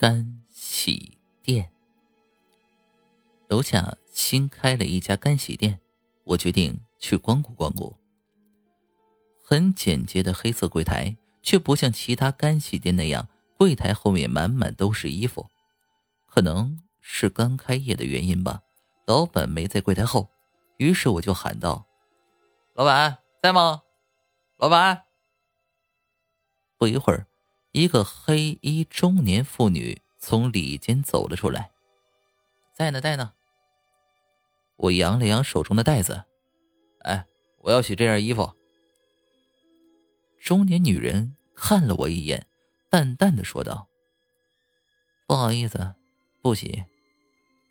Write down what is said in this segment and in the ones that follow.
干洗店。楼下新开了一家干洗店，我决定去光顾光顾。很简洁的黑色柜台，却不像其他干洗店那样，柜台后面满满都是衣服。可能是刚开业的原因吧，老板没在柜台后，于是我就喊道：“老板在吗？老板。”不一会儿，一个黑衣中年妇女从里间走了出来，“在呢，在呢。”我扬了扬手中的袋子，“哎，我要洗这件衣服。”中年女人看了我一眼，淡淡的说道：“不好意思，不洗。”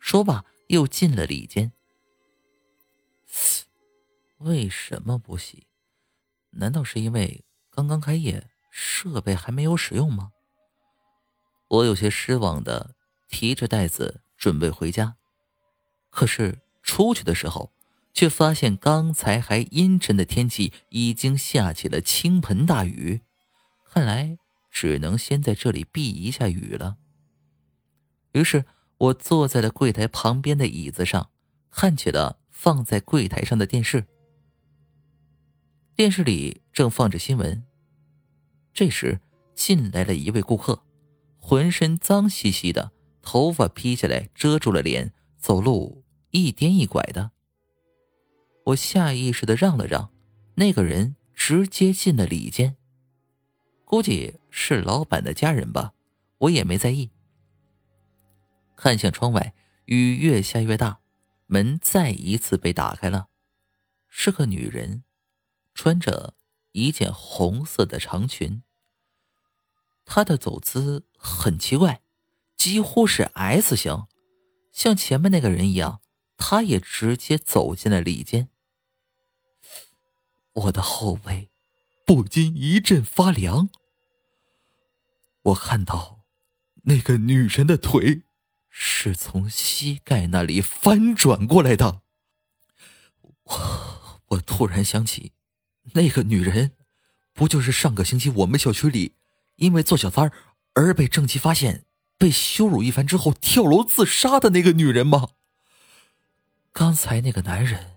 说罢，又进了里间。为什么不洗？难道是因为刚刚开业，设备还没有使用吗？我有些失望的提着袋子准备回家，可是出去的时候。却发现刚才还阴沉的天气已经下起了倾盆大雨，看来只能先在这里避一下雨了。于是我坐在了柜台旁边的椅子上，看起了放在柜台上的电视。电视里正放着新闻。这时进来了一位顾客，浑身脏兮兮的，头发披下来遮住了脸，走路一颠一拐的。我下意识的让了让，那个人直接进了里间。估计是老板的家人吧，我也没在意。看向窗外，雨越下越大，门再一次被打开了，是个女人，穿着一件红色的长裙。她的走姿很奇怪，几乎是 S 型，像前面那个人一样。他也直接走进了里间，我的后背不禁一阵发凉。我看到那个女人的腿是从膝盖那里翻转过来的。我 我突然想起，那个女人不就是上个星期我们小区里因为做小三而被正妻发现、被羞辱一番之后跳楼自杀的那个女人吗？刚才那个男人，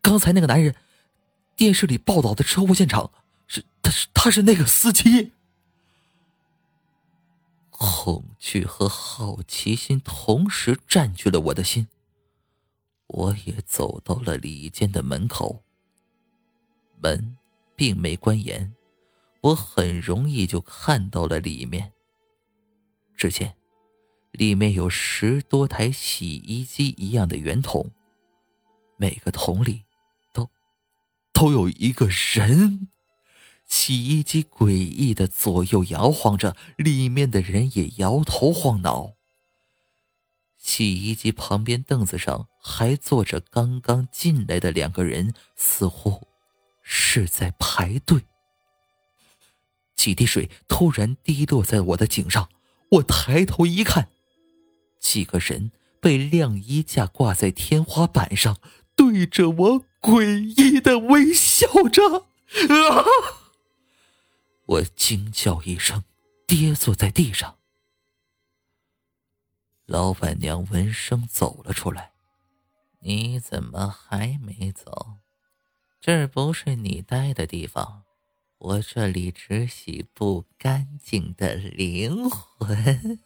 刚才那个男人，电视里报道的车祸现场是他是他是那个司机。恐惧和好奇心同时占据了我的心，我也走到了里间的门口。门并没关严，我很容易就看到了里面。只见。里面有十多台洗衣机一样的圆筒，每个桶里都都有一个人。洗衣机诡异的左右摇晃着，里面的人也摇头晃脑。洗衣机旁边凳子上还坐着刚刚进来的两个人，似乎是在排队。几滴水突然滴落在我的颈上，我抬头一看。几个人被晾衣架挂在天花板上，对着我诡异的微笑着。啊！我惊叫一声，跌坐在地上。老板娘闻声走了出来：“你怎么还没走？这不是你待的地方，我这里只洗不干净的灵魂。”